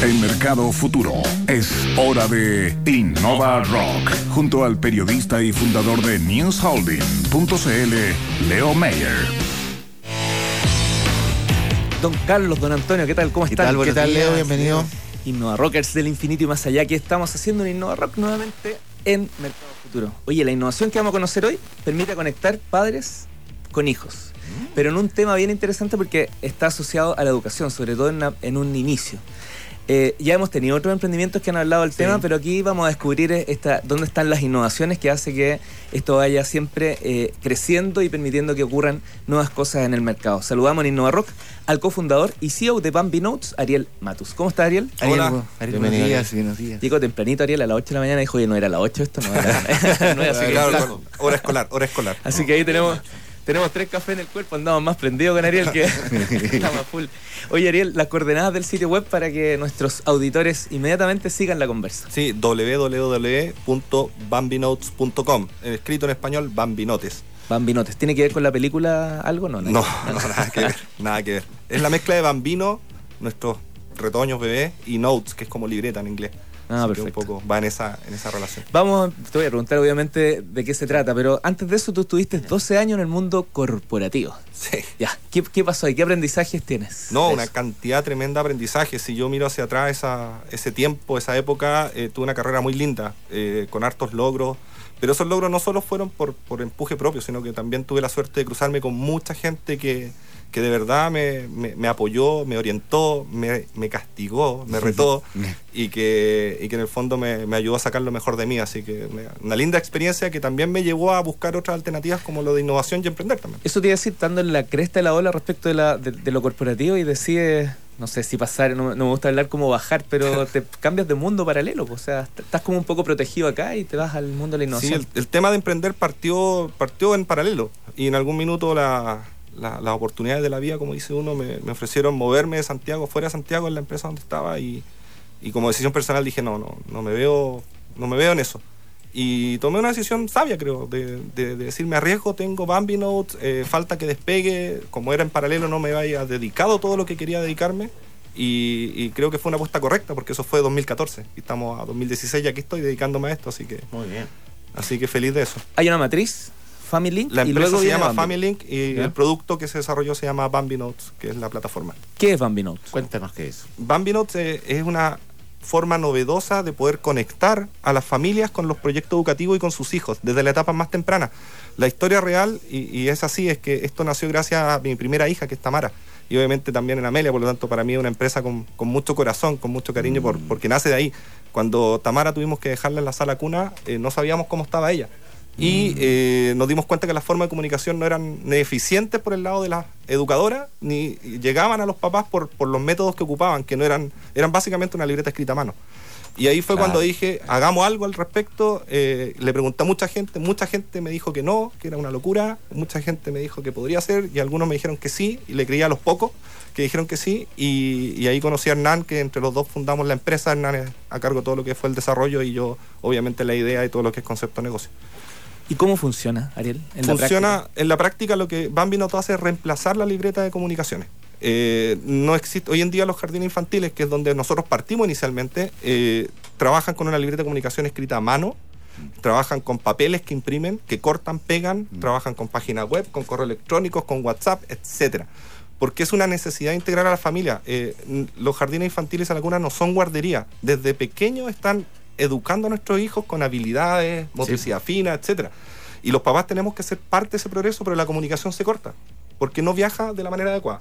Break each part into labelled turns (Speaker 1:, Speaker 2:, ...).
Speaker 1: En Mercado Futuro es hora de Innova Rock, junto al periodista y fundador de NewsHolding.cl, Leo Mayer.
Speaker 2: Don Carlos, don Antonio, ¿qué tal? ¿Cómo
Speaker 3: ¿Qué
Speaker 2: están?
Speaker 3: tal, buenos días, bienvenido.
Speaker 2: Innova Rockers del infinito y más allá, que estamos haciendo un Innova Rock nuevamente en Mercado Futuro. Oye, la innovación que vamos a conocer hoy permite conectar padres con hijos, pero en un tema bien interesante porque está asociado a la educación, sobre todo en un inicio. Eh, ya hemos tenido otros emprendimientos que han hablado del
Speaker 3: Sí.
Speaker 2: tema, pero aquí vamos a descubrir esta, dónde están las innovaciones que hace que esto vaya siempre eh, creciendo y permitiendo que ocurran nuevas cosas en el mercado. Saludamos en Innova Rock al cofundador y CEO de Bambi Notes, Ariel Matus. ¿Cómo está Ariel?
Speaker 3: Ariel,
Speaker 4: Hola.
Speaker 3: bu- Ariel,
Speaker 4: Bienvenido,
Speaker 3: buenos días, buenos días.
Speaker 2: Llegó tempranito Ariel a las 8 de la mañana y dijo, oye, no era a las 8 esto, no era, no era así que
Speaker 4: Claro,
Speaker 2: flaco".
Speaker 4: claro, hora escolar, hora escolar.
Speaker 2: Así que ahí tenemos, tenemos tres cafés en el cuerpo, andamos más prendidos con Ariel que estamos full. Oye Ariel, las coordenadas del sitio web para que nuestros auditores inmediatamente sigan la conversa.
Speaker 4: Sí, www.bambinotes.com, escrito en español Bambinotes.
Speaker 2: Bambinotes, ¿tiene que ver con la película algo? No,
Speaker 4: No, no, nada que ver, nada que ver. Es la mezcla de Bambino, nuestros retoños bebés, y Notes, que es como libreta en inglés.
Speaker 2: Ah,
Speaker 4: Así que un poco va en esa, en esa relación.
Speaker 2: Vamos, te voy a preguntar obviamente de qué se trata, pero antes de eso tú estuviste 12 años en el mundo corporativo.
Speaker 4: Sí.
Speaker 2: Ya, ¿qué, qué pasó ahí? ¿Qué aprendizajes tienes?
Speaker 4: No, una
Speaker 2: eso?
Speaker 4: cantidad tremenda de aprendizaje. Si yo miro hacia atrás esa, ese tiempo, esa época, eh, tuve una carrera muy linda, eh, con hartos logros. Pero esos logros no solo fueron por, por empuje propio, sino que también tuve la suerte de cruzarme con mucha gente que, que de verdad me, me- me apoyó, me orientó, me, me castigó, me retó y que, y que en el fondo me, me ayudó a sacar lo mejor de mí. Así que una, linda experiencia que también me llevó a buscar otras alternativas como lo de innovación y emprender también.
Speaker 2: Eso te iba a decir, estando en la cresta de la ola respecto de, la, de, de lo corporativo y decides, no sé si pasar, no, no me gusta hablar como bajar, pero te cambias de mundo paralelo, pues, o sea, est- estás como un poco protegido acá y te vas al mundo de la
Speaker 4: Sí,
Speaker 2: innovación.
Speaker 4: el, el tema de emprender partió, partió en paralelo y en algún minuto la- la- las oportunidades de la vida, como dice uno, me, me ofrecieron moverme de Santiago, fuera de Santiago, en la empresa donde estaba y, y como decisión personal dije, no, no, no me veo, no me veo en eso. Y tomé una decisión sabia, creo, de, de- de decir, me arriesgo, tengo Bambi Notes, eh, falta que despegue, como era en paralelo no me había dedicado todo lo que quería dedicarme y, y creo que fue una apuesta correcta porque eso fue 2014 y estamos a 2016 y aquí estoy dedicándome a esto, así que...
Speaker 3: Muy bien.
Speaker 4: Así que feliz de eso.
Speaker 2: Hay una matriz, Family Link,
Speaker 4: La
Speaker 2: y
Speaker 4: empresa
Speaker 2: luego
Speaker 4: se llama. Family Link y
Speaker 2: ¿Ya?
Speaker 4: el producto que se desarrolló se llama Bambi Notes, que es la plataforma.
Speaker 2: ¿Qué es Bambi Notes?
Speaker 3: Cuéntanos qué es.
Speaker 4: Bambi Notes eh, es una forma novedosa de poder conectar a las familias con los proyectos educativos y con sus hijos desde la etapa más temprana. La historia real, y, y es así, es que esto nació gracias a mi primera hija, que es Tamara, y obviamente también en Amelia, por lo tanto para mí es una empresa con, con mucho corazón, con mucho cariño, por, porque nace de ahí. Cuando Tamara tuvimos que dejarla en la sala cuna, eh, no sabíamos cómo estaba ella. Y eh, nos dimos cuenta que las formas de comunicación no eran ni eficientes por el lado de las educadoras, ni llegaban a los papás por, por los métodos que ocupaban, que no eran, eran básicamente una libreta escrita a mano. Y ahí fue
Speaker 3: Claro.
Speaker 4: cuando dije, hagamos algo al respecto. Eh, le pregunté a mucha gente, mucha gente me dijo que no, que era una locura, mucha gente me dijo que podría ser, y algunos me dijeron que sí, y le creía a los pocos que dijeron que sí, y, y ahí conocí a Hernán, que entre los dos fundamos la empresa, Hernán es a cargo de todo lo que fue el desarrollo, y yo obviamente la idea y todo lo que es concepto negocio.
Speaker 2: ¿Y cómo funciona, Ariel? en la
Speaker 4: Funciona
Speaker 2: práctica?
Speaker 4: en la práctica lo que Bambi Noto hace es reemplazar la libreta de comunicaciones. Eh, no existe hoy en día los jardines infantiles, que es donde nosotros partimos inicialmente, eh, trabajan con una libreta de comunicación escrita a mano, trabajan con papeles que imprimen, que cortan, pegan, trabajan con página web, con correo electrónico, con WhatsApp, etcétera. Porque es una necesidad de integrar a la familia. Eh, los jardines infantiles en algunas no son guardería. Desde pequeños están educando a nuestros hijos con habilidades, motricidad fina, etcétera. Y los papás tenemos que ser parte de ese progreso, pero la comunicación se corta, porque no viaja de la manera adecuada.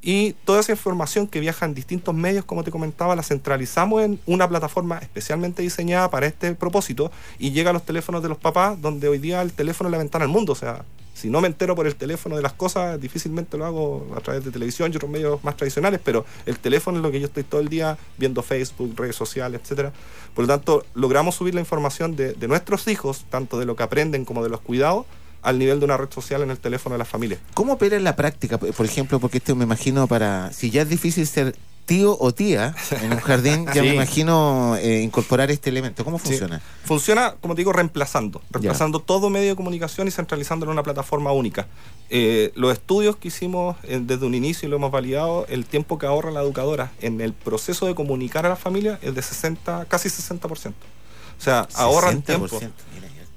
Speaker 4: Y toda esa información que viaja en distintos medios, como te comentaba, la centralizamos en una plataforma especialmente diseñada para este propósito y llega a los teléfonos de los papás, donde hoy día el teléfono es la ventana al mundo. O sea, si no me entero por el teléfono de las cosas, difícilmente lo hago a través de televisión y otros medios más tradicionales, pero el teléfono es lo que yo estoy todo el día viendo Facebook, redes sociales, etcétera. Por lo tanto, logramos subir la información de, de nuestros hijos, tanto de lo que aprenden como de los cuidados, al nivel de una red social en el teléfono de las familias.
Speaker 3: ¿Cómo opera en la práctica? Por ejemplo, porque esto me imagino para. Si ya es difícil ser tío o tía en un jardín, ya me imagino eh, incorporar este elemento. ¿Cómo
Speaker 4: Sí.
Speaker 3: funciona?
Speaker 4: Funciona, como te digo, reemplazando. Reemplazando todo medio de comunicación y centralizándolo en una plataforma única. Eh, los estudios que hicimos eh, desde un inicio y lo hemos validado, el tiempo que ahorra la educadora en el proceso de comunicar a la familia es de 60, casi 60%. O sea, ahorran
Speaker 3: 60%,
Speaker 4: tiempo.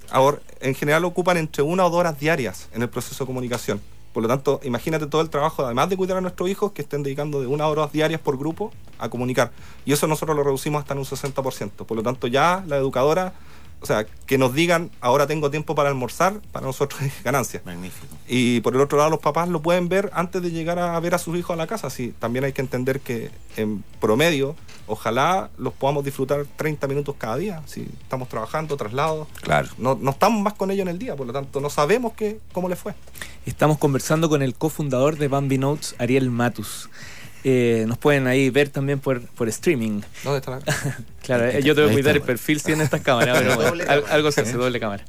Speaker 4: Ahora, en general ocupan entre una o dos horas diarias en el proceso de comunicación. Por lo tanto, imagínate todo el trabajo, además de cuidar a nuestros hijos, que estén dedicando de una a horas diarias por grupo a comunicar. Y eso nosotros lo reducimos hasta en un 60%. Por lo tanto, ya la educadora, o sea, que nos digan, ahora tengo tiempo para almorzar, para nosotros es ganancia.
Speaker 3: Magnífico.
Speaker 4: Y por el otro lado, los papás lo pueden ver antes de llegar a ver a sus hijos a la casa. Sí, también hay que entender que en promedio, ojalá los podamos disfrutar 30 minutos cada día. Si estamos trabajando, traslados.
Speaker 2: Claro.
Speaker 4: No, no estamos más con ellos en el día, por lo tanto, no sabemos qué, cómo les fue.
Speaker 2: Estamos conversando con el cofundador de Bambi Notes, Ariel Matus. Eh, nos pueden ahí ver también por, por streaming.
Speaker 4: ¿Dónde está la.?
Speaker 2: Claro, eh, yo tengo que
Speaker 3: Ahí
Speaker 2: cuidar el perfil si en estas cámaras, pero bueno, al- algo se hace, doble cámara.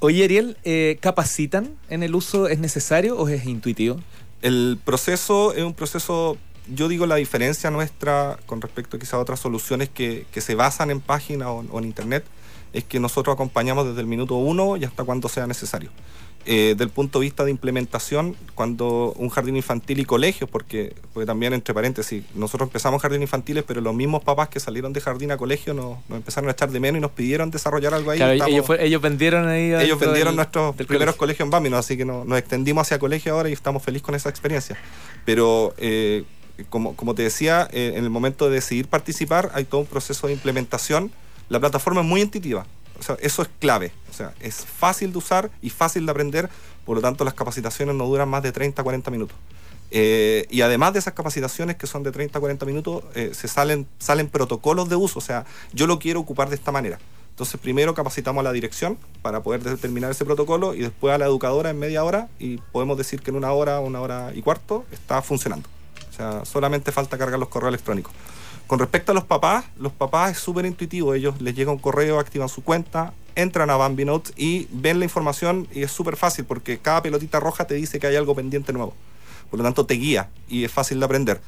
Speaker 2: Oye, Ariel, eh, ¿capacitan en el uso? ¿Es necesario o es intuitivo?
Speaker 4: El proceso es un proceso. Yo digo la diferencia nuestra con respecto quizá a otras soluciones que, que se basan en página o, o en internet es que nosotros acompañamos desde el minuto uno y hasta cuando sea necesario. Eh, del punto de vista de implementación, cuando un jardín infantil y colegios, porque, porque también entre paréntesis, nosotros empezamos jardín infantiles, pero los mismos papás que salieron de jardín a colegio nos, nos empezaron a echar de menos y nos pidieron desarrollar algo ahí.
Speaker 2: Claro,
Speaker 4: Estamos-
Speaker 2: ellos, fue- ellos vendieron ahí.
Speaker 4: ellos vendieron
Speaker 2: del-
Speaker 4: nuestros
Speaker 2: del
Speaker 4: primeros
Speaker 2: colegio.
Speaker 4: colegios en Bambino, así que no- nos extendimos hacia colegio ahora y estamos felices con esa experiencia. Pero, eh, como, te decía, eh, en el momento de decidir participar hay todo un proceso de implementación. La plataforma es muy intuitiva, eso es clave. O sea, es fácil de usar y fácil de aprender, por lo tanto las capacitaciones no duran más de 30, 40 minutos. Eh, y además de esas capacitaciones que son de 30 a 40 minutos, eh, se salen, salen protocolos de uso. O sea, yo lo quiero ocupar de esta manera. Entonces, primero capacitamos a la dirección para poder determinar ese protocolo y después a la educadora en media hora y podemos decir que en una hora, una hora y cuarto está funcionando. O sea, solamente falta cargar los correos electrónicos. Con respecto a los papás, los papás es súper intuitivo. Ellos les llega un correo, activan su cuenta, entran a Bambi Notes y ven la información y es súper fácil porque cada pelotita roja te dice que hay algo pendiente nuevo. Por lo tanto, te guía y es fácil de aprender.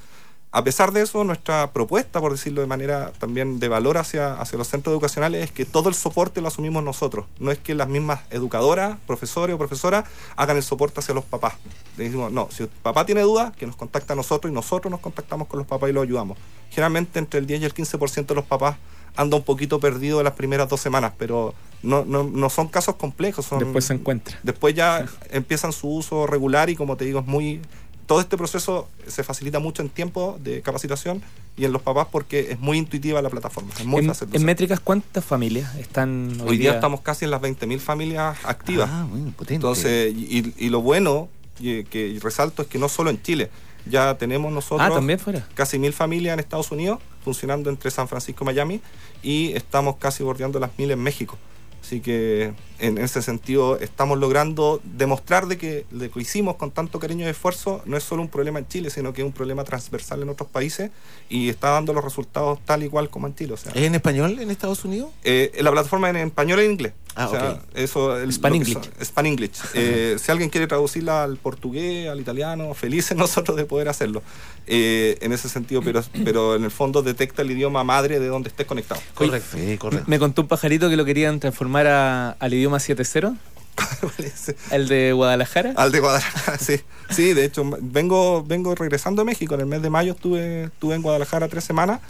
Speaker 4: A pesar de eso, nuestra propuesta, por decirlo de manera también de valor hacia, hacia los centros educacionales, es que todo el soporte lo asumimos nosotros. No es que las mismas educadoras, profesores o profesoras hagan el soporte hacia los papás. Le decimos, no, si el papá tiene dudas, que nos contacta a nosotros y nosotros nos contactamos con los papás y los ayudamos. Generalmente entre el 10 y el 15% de los papás anda un poquito perdido las primeras dos semanas, pero no, no, no son casos complejos. Son,
Speaker 2: Después se encuentra.
Speaker 4: Después ya empiezan su uso regular y como te digo, es muy... Todo este proceso se facilita mucho en tiempo de capacitación y en los papás porque es muy intuitiva la plataforma. Es muy
Speaker 2: En,
Speaker 4: fácil
Speaker 2: en métricas, ¿cuántas familias están hoy,
Speaker 4: Hoy día estamos casi en las 20.000 familias activas.
Speaker 3: Ah, bueno, potente.
Speaker 4: Entonces, y, y lo bueno y, que resalto es que no solo en Chile, ya tenemos nosotros
Speaker 2: Ah, también fuera.
Speaker 4: casi mil familias en Estados Unidos funcionando entre San Francisco y Miami y estamos casi bordeando las mil en México. Así que en ese sentido estamos logrando demostrar de que lo que hicimos con tanto cariño y esfuerzo no es solo un problema en Chile, sino que es un problema transversal en otros países y está dando los resultados tal y cual como en Chile. O sea,
Speaker 3: ¿Es en español en Estados Unidos?
Speaker 4: eh, la plataforma en español e inglés.
Speaker 3: Ah,
Speaker 4: o sea,
Speaker 3: ok.
Speaker 4: eso, el-
Speaker 2: Span English.
Speaker 4: son- Span English. Eh, si alguien quiere traducirla al portugués, al italiano, felices nosotros de poder hacerlo. Eh, en ese sentido, pero, pero en el fondo detecta el idioma madre de donde estés conectado.
Speaker 3: Correcto. Sí, correcto.
Speaker 2: Me contó un pajarito que lo querían transformar a- al idioma 7.0, el de Guadalajara.
Speaker 4: Al de Guadalajara, sí. Sí, de hecho, vengo, vengo regresando a México. En el mes de mayo estuve, estuve en Guadalajara tres semanas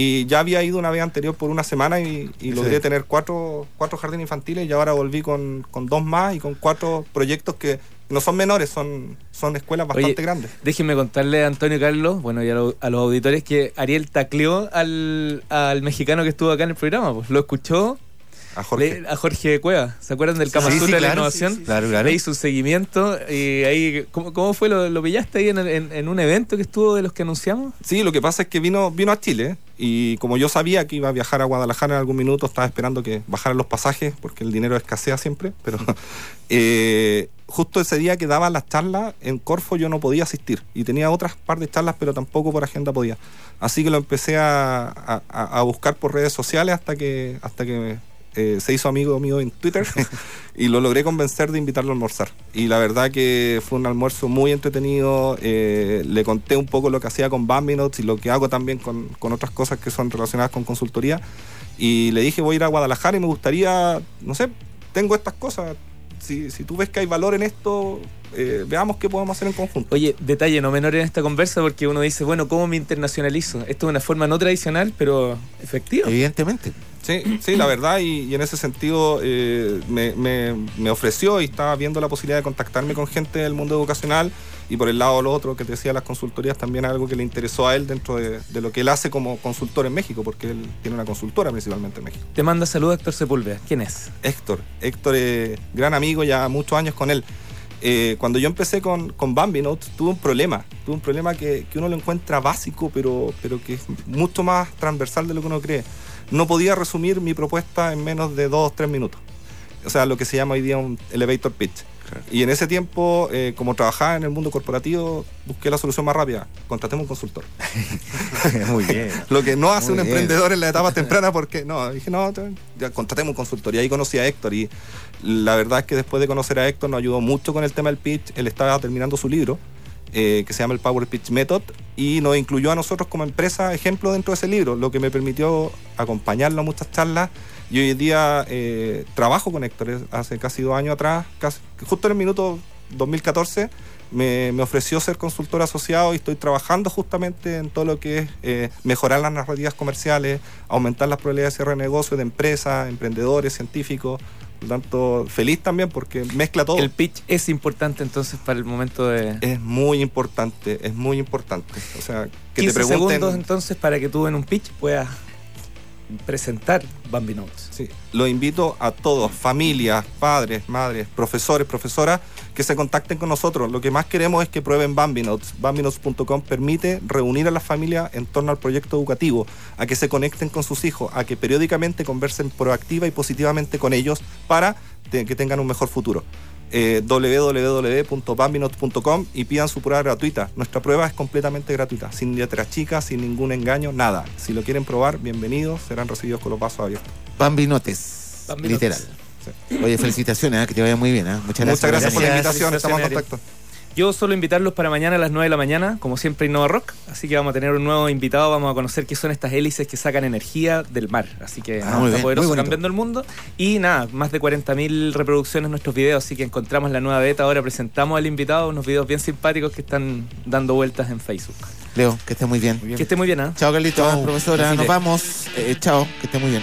Speaker 4: y ya había ido una vez anterior por una semana y, y logré
Speaker 3: Sí.
Speaker 4: tener cuatro, cuatro jardines infantiles y ahora volví con, con dos más y con cuatro proyectos que no son menores, son, son escuelas bastante
Speaker 2: Oye,
Speaker 4: grandes.
Speaker 2: Déjenme contarle a Antonio Carlos, bueno, y a, lo- a los auditores, que Ariel tacleó al, al mexicano que estuvo acá en el programa. Pues lo escuchó
Speaker 4: A Jorge.
Speaker 2: le- a Jorge Cueva. ¿Se acuerdan del Kama
Speaker 3: Sí,
Speaker 2: de la innovación?
Speaker 3: sí, sí. Claro, claro.
Speaker 2: Le hizo un seguimiento y ahí, ¿cómo, cómo fue? ¿Lo, lo pillaste ahí en, el- en- en un evento que estuvo de los que anunciamos?
Speaker 4: Sí, lo que pasa es que vino, vino a Chile y como yo sabía que iba a viajar a Guadalajara en algún minuto, estaba esperando que bajaran los pasajes porque el dinero escasea siempre, pero eh, justo ese día que daban las charlas en Corfo yo no podía asistir y tenía otras par de charlas pero tampoco por agenda podía. Así que lo empecé a, a- a buscar por redes sociales hasta que, hasta que eh, se hizo amigo mío en Twitter y lo logré convencer de invitarlo a almorzar. Y la verdad que fue un almuerzo muy entretenido. eh, le conté un poco lo que hacía con Bambi Notes y lo que hago también con, con otras cosas que son relacionadas con consultoría. Y le dije, voy a ir a Guadalajara y me gustaría, no sé, tengo estas cosas. Si, si tú ves que hay valor en esto, eh, veamos qué podemos hacer en conjunto.
Speaker 2: Oye, detalle no menor en esta conversa porque uno dice, bueno, ¿cómo me internacionalizo? Esto es una forma no tradicional, pero efectiva.
Speaker 3: Evidentemente.
Speaker 4: Sí, sí, la verdad, y, y en ese sentido eh, me, me- me ofreció y estaba viendo la posibilidad de contactarme con gente del mundo educacional y por el lado lo otro que te decía las consultorías también algo que le interesó a él dentro de, de lo que él hace como consultor en México, porque él tiene una consultora principalmente en México.
Speaker 2: Te manda saludos Héctor Sepúlveda. ¿Quién es?
Speaker 4: Héctor, Héctor, eh, gran amigo, ya muchos años con él. Eh, cuando yo empecé con, con Bambi Notes, tuve un problema. Tuve un problema que, que uno lo encuentra básico, pero, pero que es mucho más transversal de lo que uno cree. No podía resumir mi propuesta en menos de dos, tres minutos. O sea, lo que se llama hoy día un elevator pitch. Y en ese tiempo, eh, como trabajaba en el mundo corporativo, busqué la solución más rápida. Contratemos un consultor.
Speaker 3: Muy bien.
Speaker 4: Lo que no hace
Speaker 3: Muy
Speaker 4: un
Speaker 3: bien.
Speaker 4: emprendedor en la etapa temprana, porque no, dije, no, ya contratemos un consultor. Y ahí conocí a Héctor. Y la verdad es que después de conocer a Héctor, nos ayudó mucho con el tema del pitch. Él estaba terminando su libro, eh, que se llama el Power Pitch Method, y nos incluyó a nosotros como empresa ejemplo dentro de ese libro, lo que me permitió acompañarlo a muchas charlas. Y hoy en día eh, trabajo con Héctor. Hace casi dos años atrás, casi- justo en el minuto 2014, me, me ofreció ser consultor asociado y estoy trabajando justamente en todo lo que es eh, mejorar las narrativas comerciales, aumentar las probabilidades de cierre de negocio de empresas, emprendedores, científicos. Por lo tanto, feliz también porque mezcla todo.
Speaker 2: El pitch es importante entonces para el momento de...
Speaker 4: Es muy importante, es muy importante. O sea, que te
Speaker 2: 15
Speaker 4: pregunten.
Speaker 2: segundos entonces para que tú en un pitch puedas presentar Bambi Notes.
Speaker 4: Sí, lo invito a todos, familias, padres, madres, profesores, profesoras, que se contacten con nosotros. Lo que más queremos es que prueben Bambi Notes. BambiNotes.com permite reunir a las familias en torno al proyecto educativo, a que se conecten con sus hijos, a que periódicamente conversen proactiva y positivamente con ellos para que tengan un mejor futuro. Eh, www.bambinotes.com y pidan su prueba gratuita. Nuestra prueba es completamente gratuita, sin letras chicas, sin ningún engaño, nada. Si lo quieren probar, bienvenidos, serán recibidos con los brazos abiertos.
Speaker 3: Bambi Notes.
Speaker 2: Bambi
Speaker 3: literal. Oye, felicitaciones, ¿eh? que te vaya muy bien. ¿eh? Muchas gracias.
Speaker 4: Muchas gracias por la invitación, estamos en contacto.
Speaker 2: Yo solo invitarlos para mañana a las 9 de la mañana, como siempre Innova Rock, así que vamos a tener un nuevo invitado, vamos a conocer qué son estas hélices que sacan energía del mar, así que
Speaker 3: Ah,
Speaker 2: nada, está poderoso cambiando el mundo y nada, más de 40.000 reproducciones en nuestros videos, así que encontramos la nueva beta, ahora presentamos al invitado unos videos bien simpáticos que están dando vueltas en Facebook.
Speaker 3: Leo, que estés muy bien.
Speaker 2: Que esté muy bien, ¿ah?
Speaker 3: Chao, Carlitos,
Speaker 5: Chao.
Speaker 3: profesora. Nos vamos. Eh, chao, que esté muy bien.